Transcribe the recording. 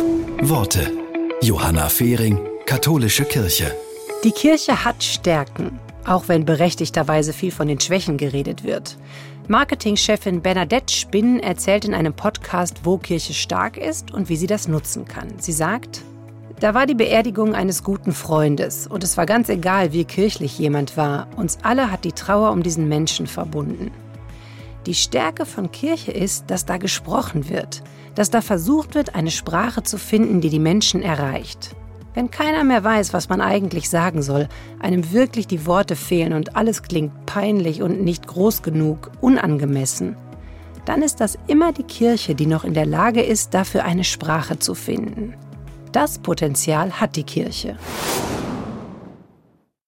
Worte. Johanna Fehring, Katholische Kirche. Die Kirche hat Stärken, auch wenn berechtigterweise viel von den Schwächen geredet wird. Marketingchefin Bernadette Spinn erzählt in einem Podcast, wo Kirche stark ist und wie sie das nutzen kann. Sie sagt, da war die Beerdigung eines guten Freundes und es war ganz egal, wie kirchlich jemand war. Uns alle hat die Trauer um diesen Menschen verbunden. Die Stärke von Kirche ist, dass da gesprochen wird, dass da versucht wird, eine Sprache zu finden, die die Menschen erreicht. Wenn keiner mehr weiß, was man eigentlich sagen soll, einem wirklich die Worte fehlen und alles klingt peinlich und nicht groß genug, unangemessen, dann ist das immer die Kirche, die noch in der Lage ist, dafür eine Sprache zu finden. Das Potenzial hat die Kirche.